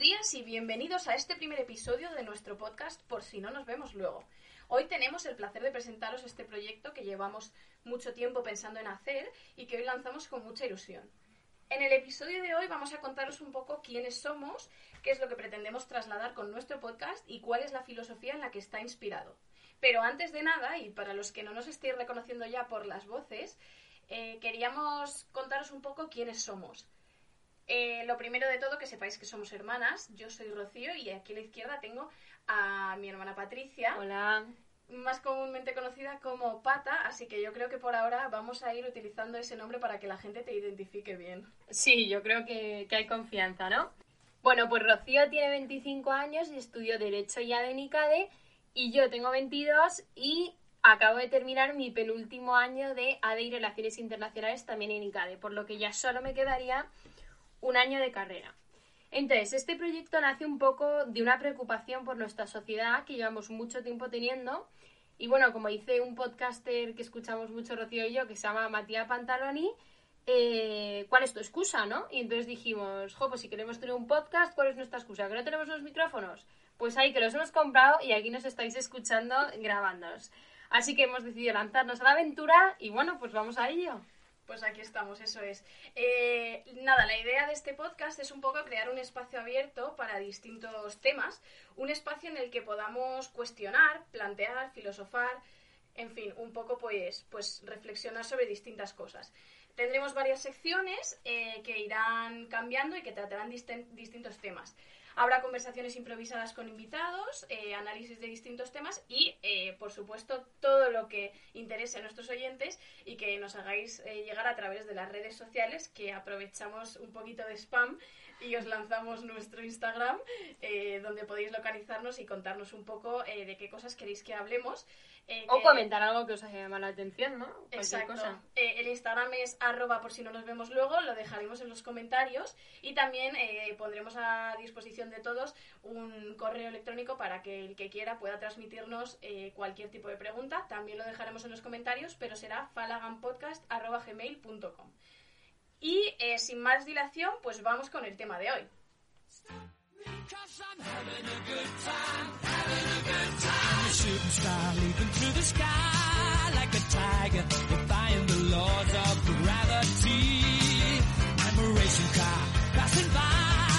Días y bienvenidos a este primer episodio de nuestro podcast Por si no nos vemos luego. Hoy tenemos el placer de presentaros este proyecto que llevamos mucho tiempo pensando en hacer y que hoy lanzamos con mucha ilusión. En el episodio de hoy vamos a contaros un poco quiénes somos, qué es lo que pretendemos trasladar con nuestro podcast y cuál es la filosofía en la que está inspirado. Pero antes de nada, y para los que no nos estéis reconociendo ya por las voces, eh, queríamos contaros un poco quiénes somos. Eh, lo primero de todo, que sepáis que somos hermanas. Yo soy Rocío y aquí a la izquierda tengo a mi hermana Patricia. Hola. Más comúnmente conocida como Pata, así que yo creo que por ahora vamos a ir utilizando ese nombre para que la gente te identifique bien. Sí, yo creo que, que hay confianza, ¿no? Bueno, pues Rocío tiene 25 años y estudió Derecho ya de NICADE y yo tengo 22 y acabo de terminar mi penúltimo año de ADE y Relaciones Internacionales también en ICADE, por lo que ya solo me quedaría un año de carrera. Entonces, este proyecto nace un poco de una preocupación por nuestra sociedad que llevamos mucho tiempo teniendo. Y bueno, como dice un podcaster que escuchamos mucho Rocío y yo, que se llama Matías Pantaloni, eh, ¿cuál es tu excusa, no? Y entonces dijimos, jo, pues si queremos tener un podcast, ¿cuál es nuestra excusa? ¿Que no tenemos los micrófonos? Pues ahí que los hemos comprado y aquí nos estáis escuchando grabándonos. Así que hemos decidido lanzarnos a la aventura y bueno, pues vamos a ello. Pues aquí estamos, eso es. Eh, nada, la idea de este podcast es un poco crear un espacio abierto para distintos temas, un espacio en el que podamos cuestionar, plantear, filosofar, en fin, un poco pues, pues reflexionar sobre distintas cosas. Tendremos varias secciones eh, que irán cambiando y que tratarán distintos temas. Habrá conversaciones improvisadas con invitados, eh, análisis de distintos temas y, eh, por supuesto, todo lo que interese a nuestros oyentes y que nos hagáis eh, llegar a través de las redes sociales, que aprovechamos un poquito de spam y os lanzamos nuestro Instagram, donde podéis localizarnos y contarnos un poco de qué cosas queréis que hablemos. O comentar algo que os haya llamado la atención, ¿no? Exacto. el Instagram es arroba por si no nos vemos luego, lo dejaremos en los comentarios y también pondremos a disposición de todos un correo electrónico para que el que quiera pueda transmitirnos eh, cualquier tipo de pregunta. También lo dejaremos en los comentarios, pero será falaganpodcast.gmail.com. Y eh, sin más dilación, pues vamos con el tema de hoy. shooting star leaping through the sky like a tiger, defying the laws of gravity. I'm a racing car passing by.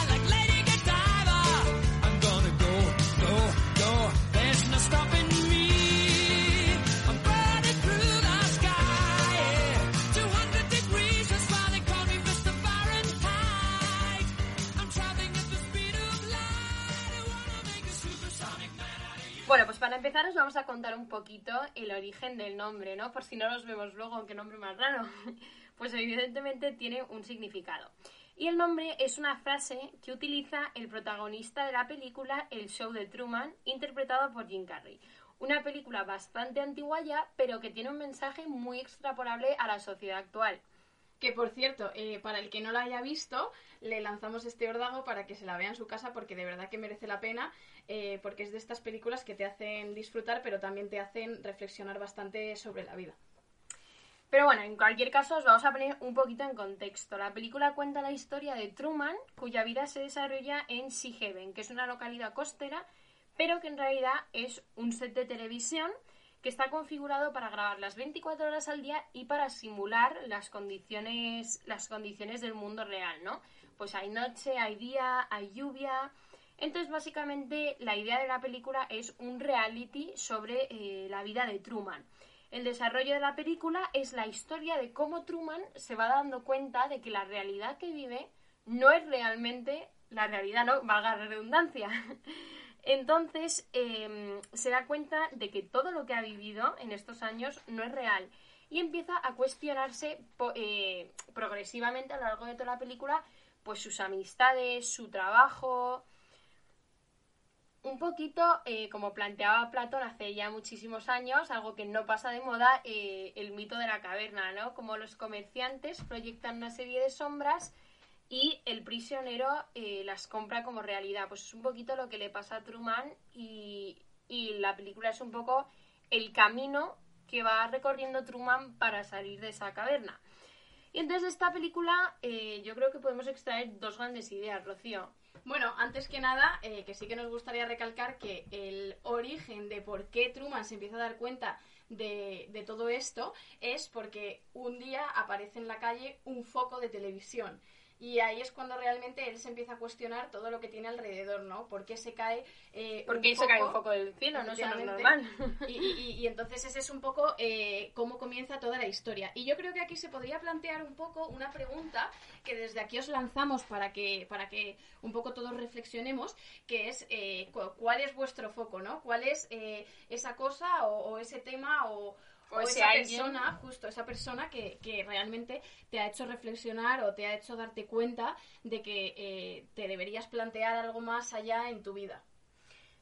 Para empezar os vamos a contar un poquito el origen del nombre, ¿no? Por si no los vemos luego, qué nombre más raro. Pues evidentemente tiene un significado. Y el nombre es una frase que utiliza el protagonista de la película El Show de Truman, interpretado por Jim Carrey. Una película bastante antigua ya, pero que tiene un mensaje muy extrapolable a la sociedad actual. Que por cierto, eh, para el que no la haya visto, le lanzamos este ordago para que se la vea en su casa porque de verdad que merece la pena, eh, porque es de estas películas que te hacen disfrutar, pero también te hacen reflexionar bastante sobre la vida. Pero bueno, en cualquier caso os vamos a poner un poquito en contexto. La película cuenta la historia de Truman, cuya vida se desarrolla en Sea Haven, que es una localidad costera, pero que en realidad es un set de televisión que está configurado para grabar las 24 horas al día y para simular las condiciones, las condiciones del mundo real, ¿no? Pues hay noche, hay día, hay lluvia. Entonces, básicamente, la idea de la película es un reality sobre eh, la vida de Truman. El desarrollo de la película es la historia de cómo Truman se va dando cuenta de que la realidad que vive no es realmente la realidad, ¿no? Valga la redundancia. Entonces em, se da cuenta de que todo lo que ha vivido en estos años no es real y empieza a cuestionarse eh, progresivamente a lo largo de toda la película pues sus amistades, su trabajo. un poquito, eh, como planteaba Platón hace ya muchísimos años, algo que no pasa de moda, eh, el mito de la caverna, ¿no? Como los comerciantes proyectan una serie de sombras y el prisionero eh, las compra como realidad. Pues es un poquito lo que le pasa a Truman y, y la película es un poco el camino que va recorriendo Truman para salir de esa caverna. Y entonces de esta película yo creo que podemos extraer dos grandes ideas, Rocío. Bueno, antes que nada, eh, que sí que nos gustaría recalcar que el origen de por qué Truman se empieza a dar cuenta de, de, todo esto es porque un día aparece en la calle un foco de televisión. Y ahí es cuando realmente él se empieza a cuestionar todo lo que tiene alrededor, ¿no? ¿Por qué se cae eh, ¿Por qué se cae un foco del cielo? No, eso no es normal. Y, y, y, entonces ese es un poco eh, cómo comienza toda la historia. Y yo creo que aquí se podría plantear un poco una pregunta que desde aquí os lanzamos para que, para que un poco todos reflexionemos, que es eh, cuál es vuestro foco, ¿no? ¿Cuál es eh, esa cosa o, o ese tema o o, esa persona, justo esa persona que, que, realmente te ha hecho reflexionar o te ha hecho darte cuenta de que eh, te deberías plantear algo más allá en tu vida.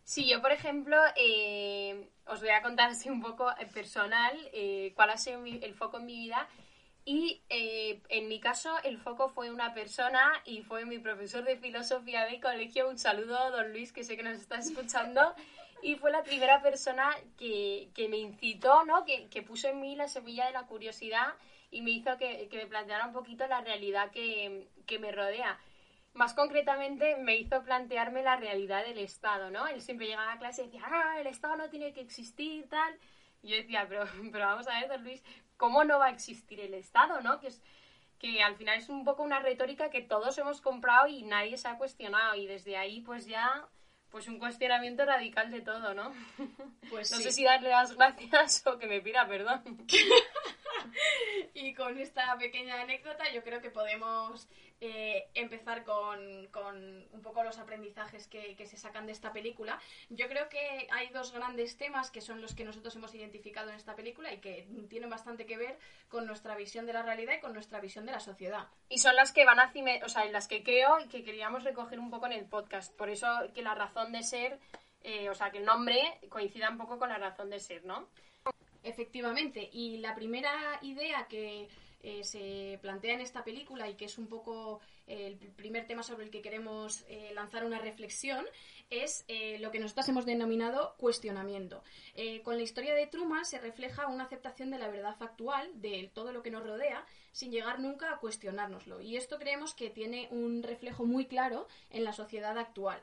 Sí, yo por ejemplo eh, os voy a contar así un poco personal eh, cuál ha sido mi, el foco en mi vida y eh, en mi caso el foco fue una persona y fue mi profesor de filosofía de colegio. Un saludo, don Luis, que sé que nos está escuchando y fue la primera persona que, que me incitó, ¿no? Que, que, puso en mí la semilla de la curiosidad y me hizo que, que me planteara un poquito la realidad que, me rodea. Más concretamente, me hizo plantearme la realidad del Estado, ¿no? Él siempre llegaba a clase y decía, ah, el Estado no tiene que existir, tal. Y yo decía, pero, pero vamos a ver, don Luis, ¿cómo no va a existir el Estado, no? Que es, que al final es un poco una retórica que todos hemos comprado y nadie se ha cuestionado y desde ahí pues ya pues un cuestionamiento radical de todo, ¿no? Pues no sí. sé si darle las gracias o que me pida perdón. y con esta pequeña anécdota yo creo que podemos eh, empezar con, con, un poco los aprendizajes que, que, se sacan de esta película. Yo creo que hay dos grandes temas que son los que nosotros hemos identificado en esta película y que tienen bastante que ver con nuestra visión de la realidad y con nuestra visión de la sociedad. Y son las que van a cime, o sea, las que creo que queríamos recoger un poco en el podcast. Por eso que la razón de ser, eh, o sea, que el nombre coincida un poco con la razón de ser, ¿no? Efectivamente. Y la primera idea que eh, se plantea en esta película y que es un poco eh, el primer tema sobre el que queremos eh, lanzar una reflexión es lo que nosotros hemos denominado cuestionamiento. Con la historia de Truman se refleja una aceptación de la verdad factual, de todo lo que nos rodea, sin llegar nunca a cuestionárnoslo. Y esto creemos que tiene un reflejo muy claro en la sociedad actual.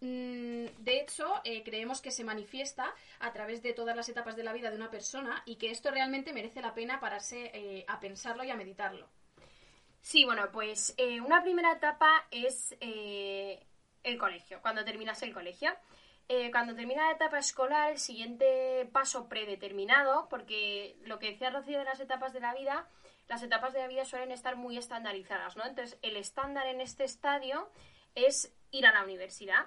Mm, de hecho, eh, creemos que se manifiesta a través de todas las etapas de la vida de una persona y que esto realmente merece la pena pararse eh, a pensarlo y a meditarlo. Sí, bueno, pues eh, una primera etapa es el colegio, cuando terminas el colegio. Cuando termina la etapa escolar, el siguiente paso predeterminado, porque lo que decía Rocío de las etapas de la vida, las etapas de la vida suelen estar muy estandarizadas, ¿no? Entonces, el estándar en este estadio es ir a la universidad.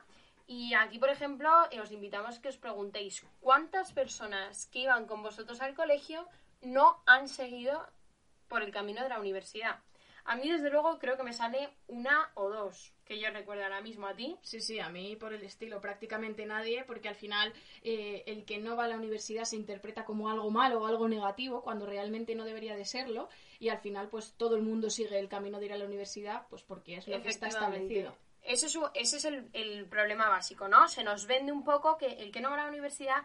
Y aquí, por ejemplo, eh, os invitamos a que os preguntéis cuántas personas que iban con vosotros al colegio no han seguido por el camino de la universidad. A mí, desde luego, creo que me sale una o dos, que yo recuerdo ahora mismo a ti. Sí, sí, a mí por el estilo, prácticamente nadie, porque al final eh, el que no va a la universidad se interpreta como algo malo o algo negativo, cuando realmente no debería de serlo, y al final, pues todo el mundo sigue el camino de ir a la universidad, pues porque es lo que está establecido. Ese es, ese es el, el, problema básico, ¿no? Se nos vende un poco que el que no va a la universidad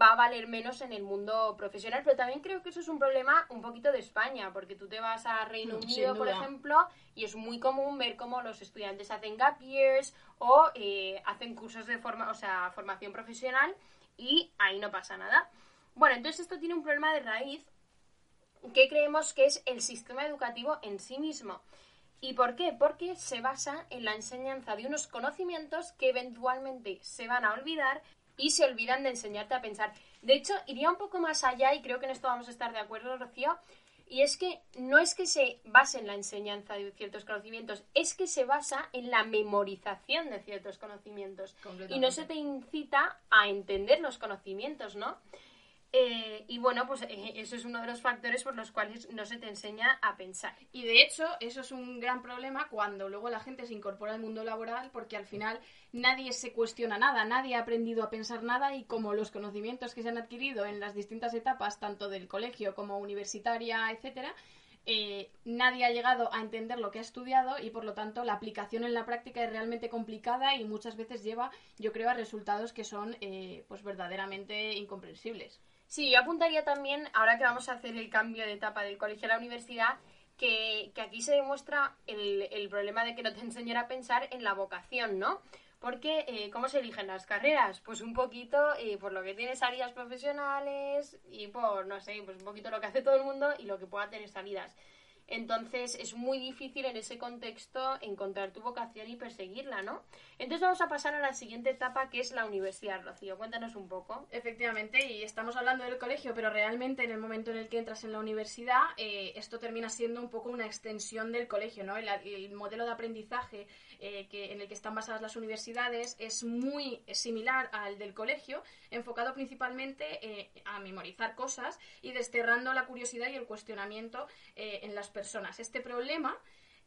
va a valer menos en el mundo profesional, pero también creo que eso es un problema un poquito de España, porque tú te vas a Reino Unido, por ejemplo, y es muy común ver cómo los estudiantes hacen gap years o eh, hacen cursos de forma, o sea, formación profesional y ahí no pasa nada. Bueno, entonces esto tiene un problema de raíz que creemos que es el sistema educativo en sí mismo. ¿Y por qué? Porque se basa en la enseñanza de unos conocimientos que eventualmente se van a olvidar y se olvidan de enseñarte a pensar. De hecho, iría un poco más allá y creo que en esto vamos a estar de acuerdo, Rocío, y es que no es que se base en la enseñanza de ciertos conocimientos, es que se basa en la memorización de ciertos conocimientos. Y no se te incita a entender los conocimientos, ¿no? Eh, y bueno, pues eh, eso es uno de los factores por los cuales no se te enseña a pensar. Y de hecho, eso es un gran problema cuando luego la gente se incorpora al mundo laboral porque al final nadie se cuestiona nada, nadie ha aprendido a pensar nada y como los conocimientos que se han adquirido en las distintas etapas, tanto del colegio como universitaria, etcétera, eh, nadie ha llegado a entender lo que ha estudiado y por lo tanto la aplicación en la práctica es realmente complicada y muchas veces lleva, yo creo, a resultados que son eh, pues verdaderamente incomprensibles. Sí, yo apuntaría también, ahora que vamos a hacer el cambio de etapa del colegio a la universidad, que, que aquí se demuestra el, el, problema de que no te enseñan a pensar en la vocación, ¿no? Porque, eh, ¿cómo se eligen las carreras? Pues un poquito eh, por lo que tienes salidas profesionales y por, no sé, pues un poquito lo que hace todo el mundo y lo que pueda tener salidas. Entonces es muy difícil en ese contexto encontrar tu vocación y perseguirla, ¿no? Entonces vamos a pasar a la siguiente etapa que es la universidad, Rocío. Cuéntanos un poco. Efectivamente, y estamos hablando del colegio, pero realmente en el momento en el que entras en la universidad, eh, esto termina siendo un poco una extensión del colegio, ¿no? El, el modelo de aprendizaje eh, que, en el que están basadas las universidades es muy similar al del colegio, enfocado principalmente eh, a memorizar cosas y desterrando la curiosidad y el cuestionamiento eh, en las personas. Este problema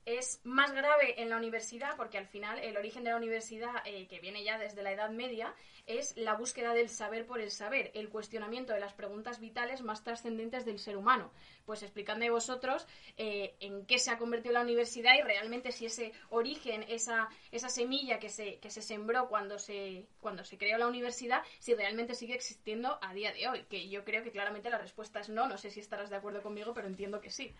es más grave en la universidad porque al final el origen de la universidad, eh, que viene ya desde la Edad Media, es la búsqueda del saber por el saber, el cuestionamiento de las preguntas vitales más trascendentes del ser humano. Pues explicadme vosotros eh, en qué se ha convertido la universidad y realmente si ese origen, esa, esa semilla que se, que se sembró cuando se, cuando se creó la universidad, si realmente sigue existiendo a día de hoy. Que yo creo que claramente la respuesta es no, no sé si estarás de acuerdo conmigo, pero entiendo que sí.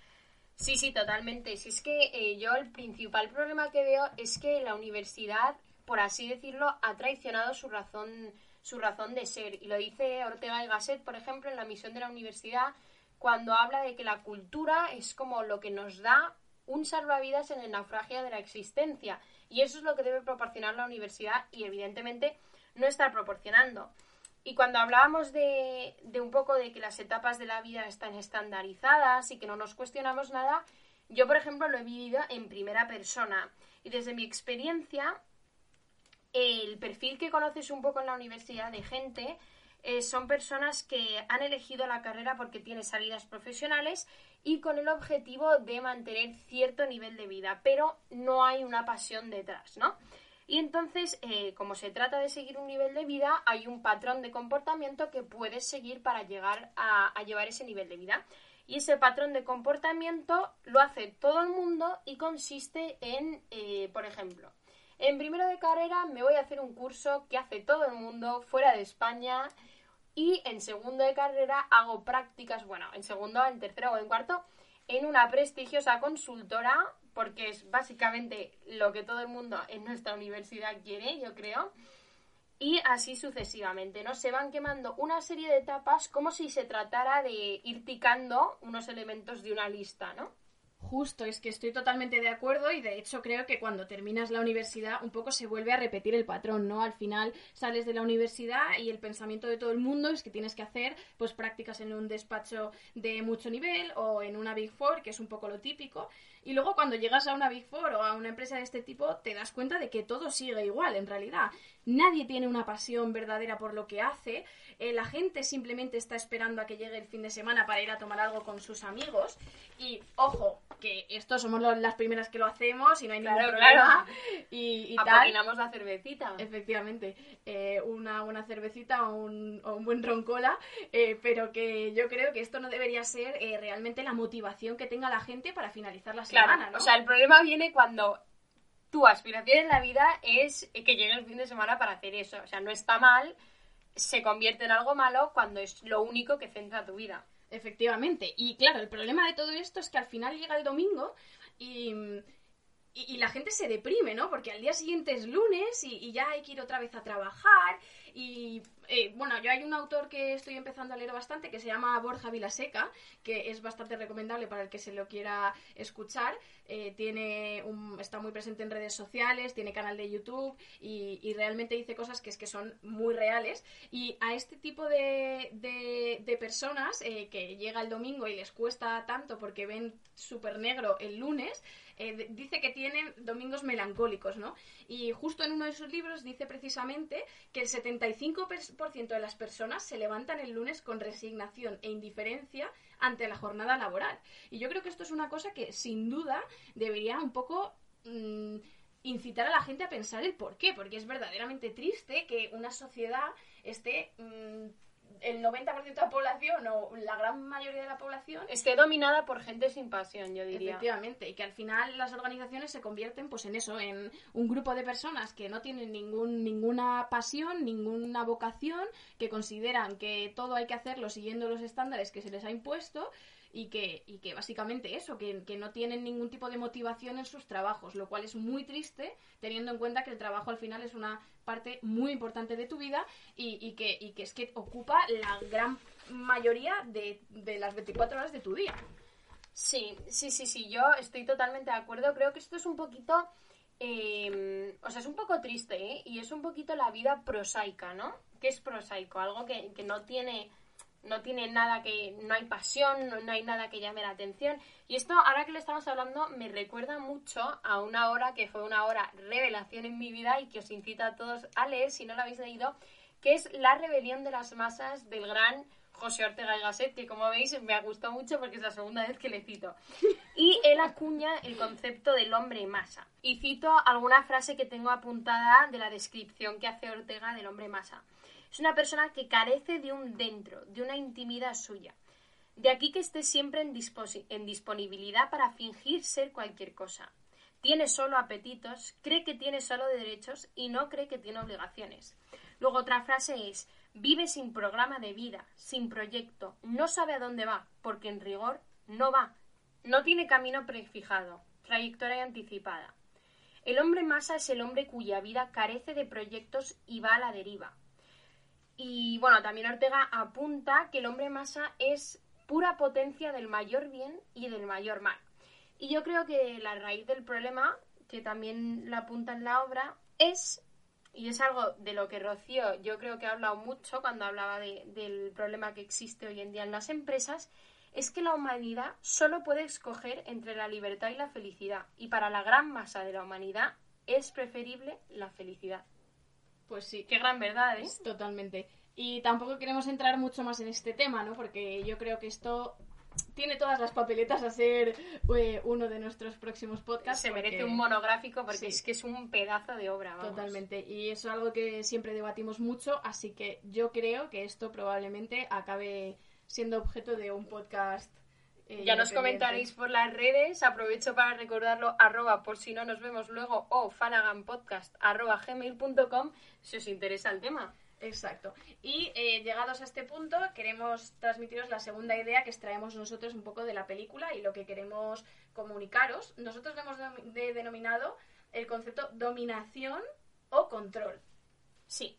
Sí, sí, totalmente. Si es que eh, yo el principal problema que veo es que la universidad, por así decirlo, ha traicionado su razón, su razón de ser. Y lo dice Ortega y Gasset, por ejemplo, en la misión de la universidad, cuando habla de que la cultura es como lo que nos da un salvavidas en el naufragio de la existencia. Y eso es lo que debe proporcionar la universidad y, evidentemente, no está proporcionando. Y cuando hablábamos de, un poco de que las etapas de la vida están estandarizadas y que no nos cuestionamos nada, yo, por ejemplo, lo he vivido en primera persona. Y desde mi experiencia, el perfil que conoces un poco en la universidad de gente eh, son personas que han elegido la carrera porque tiene salidas profesionales y con el objetivo de mantener cierto nivel de vida, pero no hay una pasión detrás, ¿no? Y entonces, eh, como se trata de seguir un nivel de vida, hay un patrón de comportamiento que puedes seguir para llegar a, llevar ese nivel de vida. Y ese patrón de comportamiento lo hace todo el mundo y consiste en, eh, por ejemplo, en primero de carrera me voy a hacer un curso que hace todo el mundo fuera de España y en segundo de carrera hago prácticas, bueno, en segundo, en tercero o en cuarto, en una prestigiosa consultora porque es básicamente lo que todo el mundo en nuestra universidad quiere, yo creo. Y así sucesivamente, ¿no? Se van quemando una serie de etapas como si se tratara de ir picando unos elementos de una lista, ¿no? Justo, es que estoy totalmente de acuerdo y de hecho creo que cuando terminas la universidad un poco se vuelve a repetir el patrón, ¿no? Al final sales de la universidad y el pensamiento de todo el mundo es que tienes que hacer pues prácticas en un despacho de mucho nivel o en una Big Four, que es un poco lo típico, y luego cuando llegas a una Big Four o a una empresa de este tipo te das cuenta de que todo sigue igual en realidad. Nadie tiene una pasión verdadera por lo que hace, eh, la gente simplemente está esperando a que llegue el fin de semana para ir a tomar algo con sus amigos y ojo, que esto somos las primeras que lo hacemos y no hay claro, ningún problema. Claro. Y, y Apaginamos la cervecita. Efectivamente, eh, una buena cervecita o un, o un buen roncola, eh, pero que yo creo que esto no debería ser realmente la motivación que tenga la gente para finalizar la claro, semana, ¿no? O sea, el problema viene cuando tu aspiración en la vida es que llegue el fin de semana para hacer eso. O sea, no está mal, se convierte en algo malo cuando es lo único que centra tu vida. Efectivamente. Y claro, el problema de todo esto es que al final llega el domingo y, y, y la gente se deprime, ¿no? Porque al día siguiente es lunes y, y ya hay que ir otra vez a trabajar. Y eh, bueno, yo hay un autor que estoy empezando a leer bastante que se llama Borja Vilaseca, que es bastante recomendable para el que se lo quiera escuchar. Eh, tiene está muy presente en redes sociales, tiene canal de YouTube y, realmente dice cosas que es que son muy reales. Y a este tipo de, personas eh, que llega el domingo y les cuesta tanto porque ven súper negro el lunes, dice que tienen domingos melancólicos, ¿no? Y justo en uno de sus libros dice precisamente que el 75% de las personas se levantan el lunes con resignación e indiferencia ante la jornada laboral. Y yo creo que esto es una cosa que sin duda debería un poco mm, incitar a la gente a pensar el por qué, porque es verdaderamente triste que una sociedad esté mm, el 90% de la población o la gran mayoría de la población Esté dominada por gente sin pasión, yo diría. Efectivamente, y que al final las organizaciones se convierten pues en eso, en un grupo de personas que no tienen ningún, ninguna pasión, ninguna vocación, que consideran que todo hay que hacerlo siguiendo los estándares que se les ha impuesto y que, y que básicamente eso, que, que no tienen ningún tipo de motivación en sus trabajos, lo cual es muy triste teniendo en cuenta que el trabajo al final es una parte muy importante de tu vida y, y que, y que es que ocupa la gran mayoría de, de las 24 horas de tu día. Sí, sí, sí, sí, yo estoy totalmente de acuerdo. Creo que esto es un poquito, eh, o sea, es un poco triste, ¿eh? Y es un poquito la vida prosaica, ¿no? ¿Qué es prosaico? Algo que, que no tiene no tiene nada que no hay pasión no, hay nada que llame la atención y esto ahora que lo estamos hablando me recuerda mucho a una hora que fue una hora revelación en mi vida y que os incito a todos a leer si no lo habéis leído que es la rebelión de las masas del gran José Ortega y Gasset, que como veis me ha gustado mucho porque es la segunda vez que le cito. Y él acuña el concepto del hombre masa. Y cito alguna frase que tengo apuntada de la descripción que hace Ortega del hombre masa. Es una persona que carece de un dentro, de una intimidad suya. De aquí que esté siempre en, disponibilidad para fingir ser cualquier cosa. Tiene solo apetitos, cree que tiene solo derechos y no cree que tiene obligaciones. Luego otra frase es, vive sin programa de vida, sin proyecto, no sabe a dónde va, porque en rigor no va. No tiene camino prefijado, trayectoria anticipada. El hombre masa es el hombre cuya vida carece de proyectos y va a la deriva. Y bueno, también Ortega apunta que el hombre masa es pura potencia del mayor bien y del mayor mal. Y yo creo que la raíz del problema, que también la apunta en la obra, es, y es algo de lo que Rocío yo creo que ha hablado mucho cuando hablaba de- del problema que existe hoy en día en las empresas, es que la humanidad solo puede escoger entre la libertad y la felicidad. Y para la gran masa de la humanidad es preferible la felicidad. Pues sí, Qué gran verdad, ¿eh? Totalmente. Y tampoco queremos entrar mucho más en este tema, ¿no? Porque yo creo que esto tiene todas las papeletas a ser eh, uno de nuestros próximos podcasts. Se merece un monográfico porque Sí. es que es un pedazo de obra. vamos. Totalmente. Y eso es algo que siempre debatimos mucho, así que yo creo que esto probablemente acabe siendo objeto de un podcast. Eh, Ya nos comentaréis por las redes, aprovecho para recordarlo, arroba por si no nos vemos luego o fanaganpodcast arroba gmail.com si os interesa el tema. Exacto. Y eh, llegados a este punto, queremos transmitiros la segunda idea que extraemos nosotros un poco de la película y lo que queremos comunicaros. Nosotros lo hemos denomi- de- denominado el concepto dominación o control. Sí,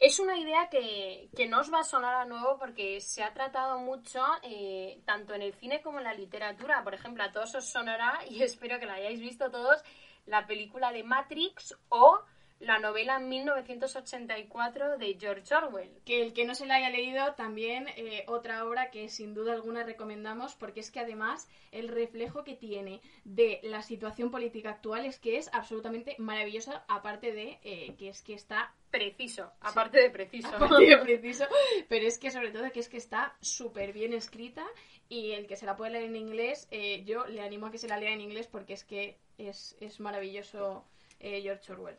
es una idea que, que no os va a sonar a nuevo porque se ha tratado mucho eh, tanto en el cine como en la literatura. Por ejemplo, a todos os sonará, y espero que la hayáis visto todos, la película de Matrix o la novela 1984 de George Orwell. Que el que no se la haya leído, también eh, otra obra que sin duda alguna recomendamos, porque es que además el reflejo que tiene de la situación política actual es que es absolutamente maravillosa, aparte de eh, que es que está Preciso, aparte de preciso. aparte de preciso, pero es que sobre todo que es que está súper bien escrita y el que se la puede leer en inglés, eh, yo le animo a que se la lea en inglés porque es que es, es maravilloso eh, George Orwell.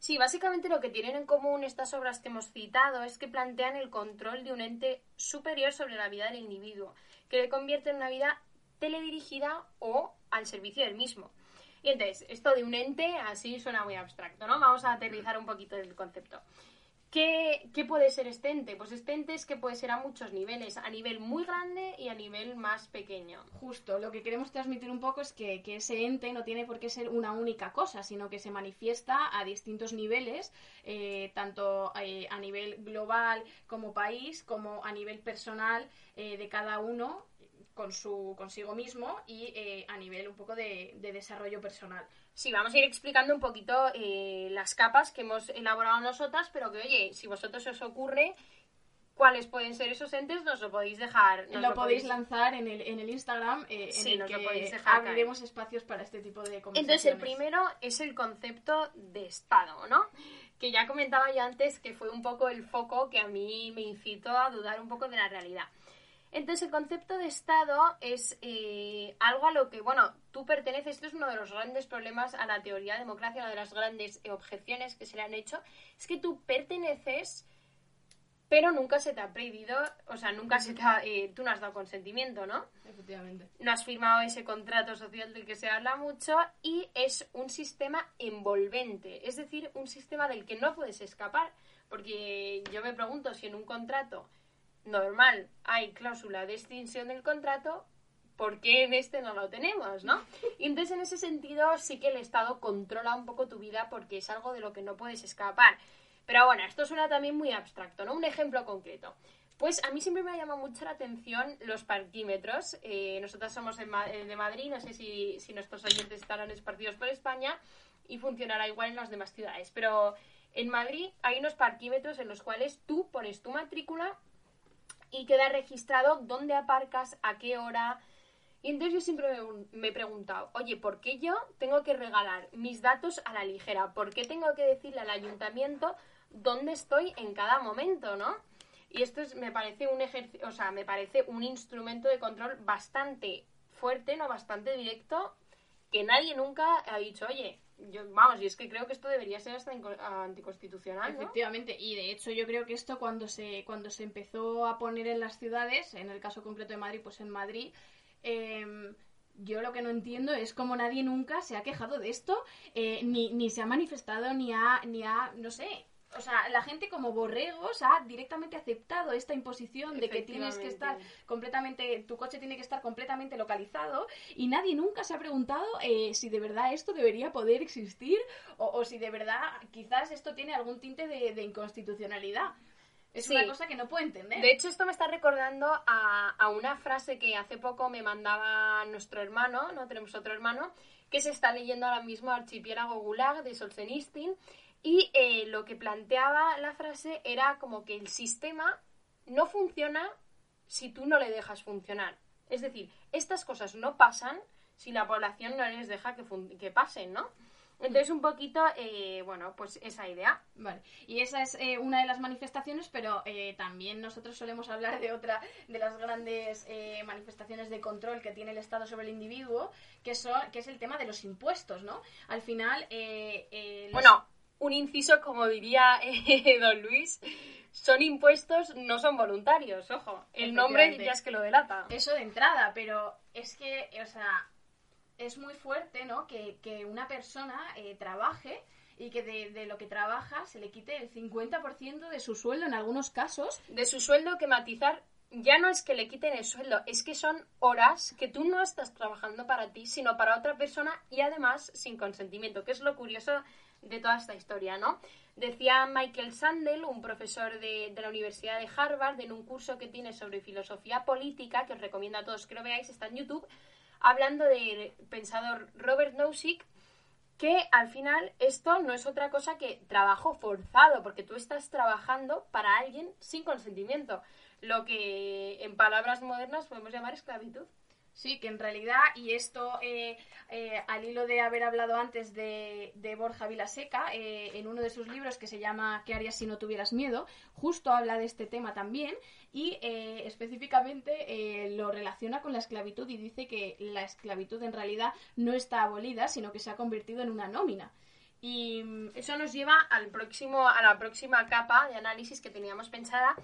Sí, básicamente lo que tienen en común estas obras que hemos citado es que plantean el control de un ente superior sobre la vida del individuo, que le convierte en una vida teledirigida o al servicio del mismo. Y entonces, esto de un ente así suena muy abstracto, ¿no? Vamos a aterrizar un poquito el concepto. ¿Qué, ¿Qué puede ser este ente? Pues este ente es que puede ser a muchos niveles, a nivel muy grande y a nivel más pequeño. Justo, lo que queremos transmitir un poco es que, ese ente no tiene por qué ser una única cosa, sino que se manifiesta a distintos niveles, eh, tanto eh, a nivel global como país, como a nivel personal eh, de cada uno con su consigo mismo y eh, a nivel un poco de, de desarrollo personal. Sí, vamos a ir explicando un poquito eh, las capas que hemos elaborado nosotras, pero que, oye, si vosotros os ocurre cuáles pueden ser esos entes, nos lo podéis dejar. nos lo, podéis lanzar en el, en el Instagram, eh, Sí, en nos el lo que podéis dejar caer. espacios para este tipo de conversaciones. Entonces, el primero es el concepto de Estado, ¿no? Que ya comentaba yo antes que fue un poco el foco que a mí me incitó a dudar un poco de la realidad. Entonces, el concepto de Estado es eh, algo a lo que, bueno, tú perteneces. Esto es uno de los grandes problemas a la teoría de democracia, una de las grandes eh, objeciones que se le han hecho. Es que tú perteneces, pero nunca se te ha prohibido, o sea, nunca se te ha, eh, tú no has dado consentimiento, ¿no? Efectivamente. no has firmado ese contrato social del que se habla mucho y es un sistema envolvente, es decir, un sistema del que no puedes escapar, porque yo me pregunto si en un contrato normal hay cláusula de extinción del contrato, ¿por qué en este no lo tenemos, no? Y entonces en ese sentido sí que el Estado controla un poco tu vida porque es algo de lo que no puedes escapar. Pero bueno, esto suena también muy abstracto, ¿no? Un ejemplo concreto. Pues a mí siempre me ha llamado mucho la atención los parquímetros. Eh, nosotras somos de, de Madrid, no sé si, si nuestros oyentes estarán esparcidos por España y funcionará igual en las demás ciudades. Pero en Madrid hay unos parquímetros en los cuales tú pones tu matrícula y queda registrado dónde aparcas, a qué hora. Y entonces yo siempre me, he preguntado, oye, ¿por qué yo tengo que regalar mis datos a la ligera? ¿Por qué tengo que decirle al ayuntamiento dónde estoy en cada momento, no? Y esto es- me parece un ejercicio, o sea, me parece un instrumento de control bastante fuerte, no bastante directo, que nadie nunca ha dicho, oye, yo, vamos, y es que creo que esto debería ser hasta anticonstitucional. Efectivamente, y de hecho yo creo que esto cuando se, cuando se empezó a poner en las ciudades, en el caso concreto de Madrid, pues en Madrid, em, yo lo que no entiendo es cómo nadie nunca se ha quejado de esto, eh, ni, ni se ha manifestado, ni ha, ni ha, no sé, o sea, la gente como borregos ha directamente aceptado esta imposición de que tienes que estar completamente, tu coche tiene que estar completamente localizado y nadie nunca se ha preguntado eh, si de verdad esto debería poder existir o, o si de verdad quizás esto tiene algún tinte de, de inconstitucionalidad. Es Sí. una cosa que no puedo entender. De hecho, esto me está recordando a, a una frase que hace poco me mandaba nuestro hermano, ¿no? Tenemos otro hermano, que se está leyendo ahora mismo Archipiélago Gulag de Solzhenitsyn, y eh, lo que planteaba la frase era como que el sistema no funciona si tú no le dejas funcionar. Es decir, estas cosas no pasan si la población no les deja que, fun- que pasen, ¿no? Entonces, un poquito, eh, bueno, pues esa idea. Vale, y esa es eh, una de las manifestaciones, pero eh, también nosotros solemos hablar de otra de las grandes manifestaciones de control que tiene el Estado sobre el individuo, que, son, que es el tema de los impuestos, ¿no? Al final, los- Bueno, un inciso, como diría eh, don Luis, son impuestos, no son voluntarios, ojo. El nombre ya es que lo delata. Eso de entrada, pero es que, o sea, es muy fuerte, ¿no? Que, que una persona eh, trabaje y que de, de lo que trabaja se le quite el 50% de su sueldo en algunos casos. De su sueldo que matizar ya no es que le quiten el sueldo, es que son horas que tú no estás trabajando para ti, sino para otra persona y además sin consentimiento, que es lo curioso de toda esta historia, ¿no? Decía Michael Sandel, un profesor de, la Universidad de Harvard, en un curso que tiene sobre filosofía política, que os recomiendo a todos que lo veáis, está en YouTube, hablando del pensador Robert Nozick, que al final esto no es otra cosa que trabajo forzado, porque tú estás trabajando para alguien sin consentimiento, lo que en palabras modernas podemos llamar esclavitud. Sí, que en realidad, y esto eh, eh, al hilo de haber hablado antes de, de Borja Vilaseca, eh, en uno de sus libros que se llama ¿Qué harías si no tuvieras miedo? Justo habla de este tema también y eh, específicamente lo relaciona con la esclavitud y dice que la esclavitud en realidad no está abolida, sino que se ha convertido en una nómina. Y mm, Eso nos lleva al próximo, a la próxima capa de análisis que teníamos pensada,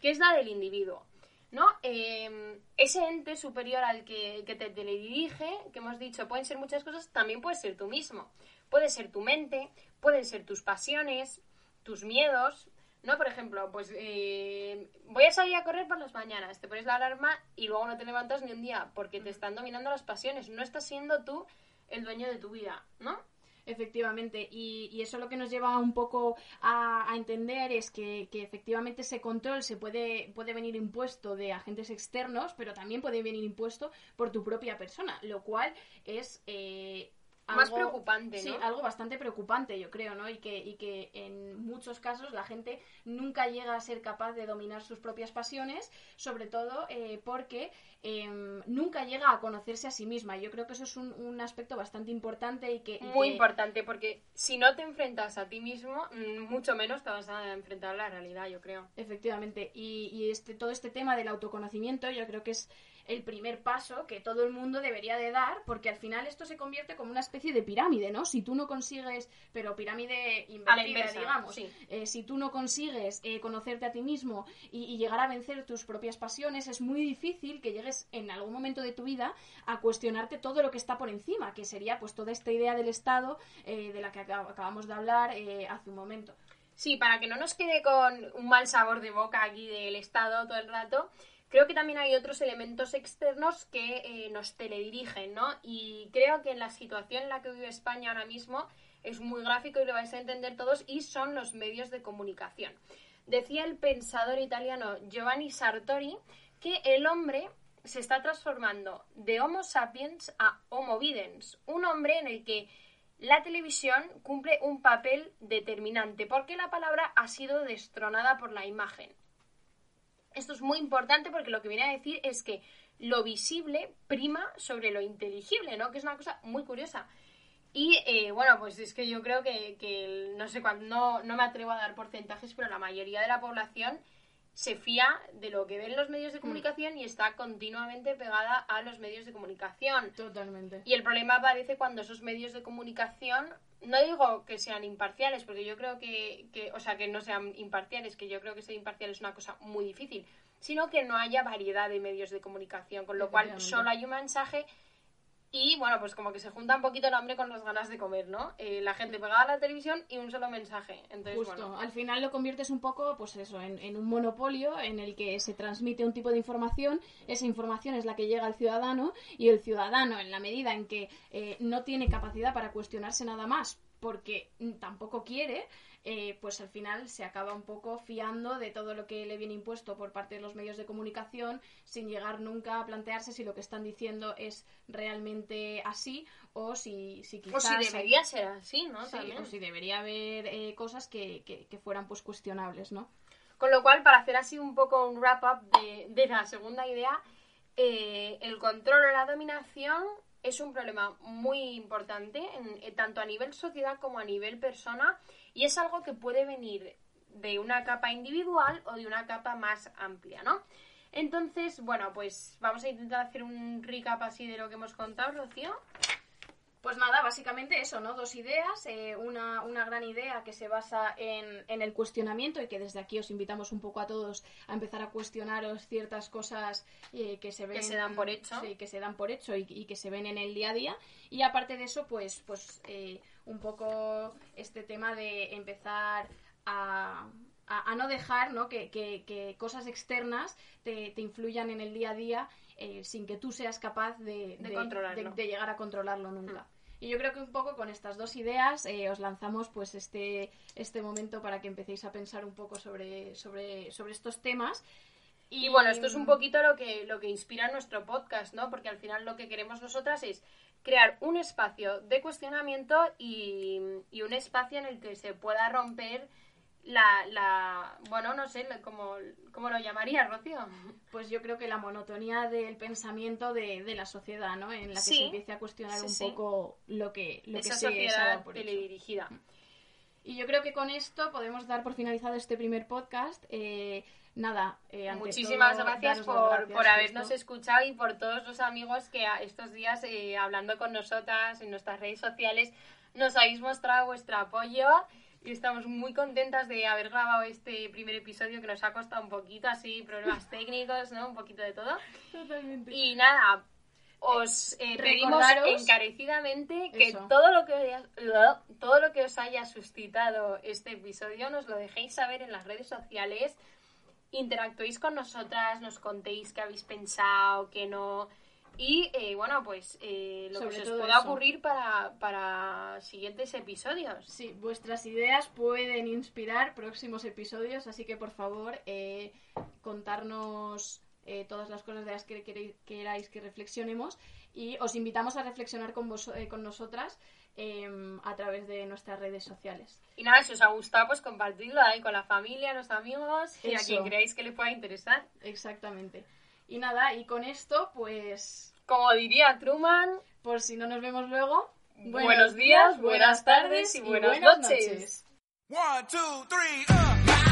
que es la del individuo. ¿No? Eh, ese ente superior al que, que te teledirige, que hemos dicho, pueden ser muchas cosas, también puede ser tú mismo. Puede ser tu mente, pueden ser tus pasiones, tus miedos, ¿no? Por ejemplo, pues eh, voy a salir a correr por las mañanas, te pones la alarma y luego no te levantas ni un día porque te están dominando las pasiones, no estás siendo tú el dueño de tu vida, ¿no? Efectivamente, y, y eso lo que nos lleva un poco a, entender es que, que efectivamente ese control se puede, puede venir impuesto de agentes externos, pero también puede venir impuesto por tu propia persona, lo cual es eh, más preocupante, ¿no? Sí, algo bastante preocupante, yo creo, ¿no? Y que, y que en muchos casos la gente nunca llega a ser capaz de dominar sus propias pasiones, sobre todo eh, porque em, nunca llega a conocerse a sí misma. Yo creo que eso es un, un aspecto bastante importante y que... y Muy que- importante, porque si no te enfrentas a ti mismo, mm, mucho menos te vas a enfrentar a la realidad, yo creo. Efectivamente, y, y este, todo este tema del autoconocimiento yo creo que es el primer paso que todo el mundo debería de dar, porque al final esto se convierte como una especie de pirámide, ¿no? Si tú no consigues, pero pirámide invertida, inversa, digamos, sí. eh, si tú no consigues eh, conocerte a ti mismo y, y llegar a vencer tus propias pasiones, es muy difícil que llegues en algún momento de tu vida a cuestionarte todo lo que está por encima, que sería pues toda esta idea del Estado eh, de la que acab- acabamos de hablar hace un momento. Sí, para que no nos quede con un mal sabor de boca aquí del Estado todo el rato, creo que también hay otros elementos externos que eh, nos teledirigen, ¿no? Y creo que en la situación en la que vive España ahora mismo es muy gráfico y lo vais a entender todos, y son los medios de comunicación. Decía el pensador italiano Giovanni Sartori que el hombre se está transformando de Homo sapiens a Homo videns, un hombre en el que la televisión cumple un papel determinante porque la palabra ha sido destronada por la imagen. Esto es muy importante porque lo que viene a decir es que lo visible prima sobre lo inteligible, ¿no? Que es una cosa muy curiosa. Y eh, bueno, pues es que yo creo que, que no sé cuándo, no, no me atrevo a dar porcentajes, pero la mayoría de la población se fía de lo que ven los medios de comunicación y está continuamente pegada a los medios de comunicación. Totalmente. Y el problema aparece cuando esos medios de comunicación, no digo que sean imparciales, porque yo creo que, que, o sea, que no sean imparciales, que yo creo que ser imparcial es una cosa muy difícil, sino que no haya variedad de medios de comunicación, con lo cual solo hay un mensaje y bueno, pues como que se junta un poquito el hambre con las ganas de comer, ¿no? Eh, la gente pegada a la televisión y un solo mensaje. Entonces, Justo, bueno, al final lo conviertes un poco, pues eso, en, en un monopolio en el que se transmite un tipo de información, esa información es la que llega al ciudadano y el ciudadano, en la medida en que eh, no tiene capacidad para cuestionarse nada más, porque tampoco quiere, eh, pues al final se acaba un poco fiando de todo lo que le viene impuesto por parte de los medios de comunicación, sin llegar nunca a plantearse si lo que están diciendo es realmente así o si, si o quizás... si hay- debería ser así, ¿no? Sí, También. o si debería haber eh, cosas que, que, que fueran pues cuestionables, ¿no? Con lo cual, para hacer así un poco un wrap-up de, de la segunda idea, eh, el control o la dominación es un problema muy importante, en- eh, tanto a nivel sociedad como a nivel persona, y es algo que puede venir de una capa individual o de una capa más amplia, ¿no? Entonces, bueno, pues vamos a intentar hacer un recap así de lo que hemos contado, Rocío. Pues nada, básicamente eso, ¿no? Dos ideas. eh, una, una gran idea que se basa en, en el cuestionamiento y que desde aquí os invitamos un poco a todos a empezar a cuestionaros ciertas cosas eh, que se ven. se dan por hecho. Sí, que se dan por hecho y, y que se ven en el día a día. Y aparte de eso, pues, pues eh, un poco este tema de empezar a, a, a no dejar ¿no? Que, que- que cosas externas te, te influyan en el día a día eh, sin que tú seas capaz de, De controlarlo. de- de llegar a controlarlo nunca. Y yo creo que un poco con estas dos ideas eh, os lanzamos pues este, este momento para que empecéis a pensar un poco sobre, sobre, sobre estos temas. Y bueno, esto es un poquito lo que, lo que inspira nuestro podcast, ¿no? Porque al final lo que queremos nosotras es crear un espacio de cuestionamiento y, y un espacio en el que se pueda romper la, la bueno, no sé, ¿cómo, cómo lo llamaría, Rocío? Pues yo creo que la monotonía del pensamiento de, de la sociedad, ¿no? En la que Sí. se empiece a cuestionar Sí, un sí. poco lo que, lo Esa que se, se sociedad dado por teledirigida. Y yo creo que con esto podemos dar por finalizado este primer podcast. Eh, nada, eh, ante Muchísimas todo, gracias por, gracias, por habernos escuchado y por todos los amigos que estos días eh, hablando con nosotras en nuestras redes sociales nos habéis mostrado vuestro apoyo y estamos muy contentas de haber grabado este primer episodio que nos ha costado un poquito así, problemas técnicos, ¿no? Un poquito de todo. Totalmente. Y nada, os eh, pedimos encarecidamente que Eso. todo lo que, todo lo que os haya suscitado este episodio nos lo dejéis saber en las redes sociales, interactuéis con nosotras, nos contéis qué habéis pensado, qué no. Y eh, bueno, pues eh, lo Sobre que se os pueda eso. ocurrir para, para siguientes episodios. Sí, vuestras ideas pueden inspirar próximos episodios, así que por favor, eh, contarnos eh, todas las cosas de las que queréis- queráis que reflexionemos y os invitamos a reflexionar con, vos- eh, con nosotras em, a través de nuestras redes sociales. Y nada, si os ha gustado, pues compartidlo ahí con la familia, los amigos y a quien creáis que le pueda interesar. Exactamente. Y nada, y con esto, pues, Como diría Truman, por si no nos vemos luego, Buenos días, buenas tardes y buenas noches. One, two, three, uh.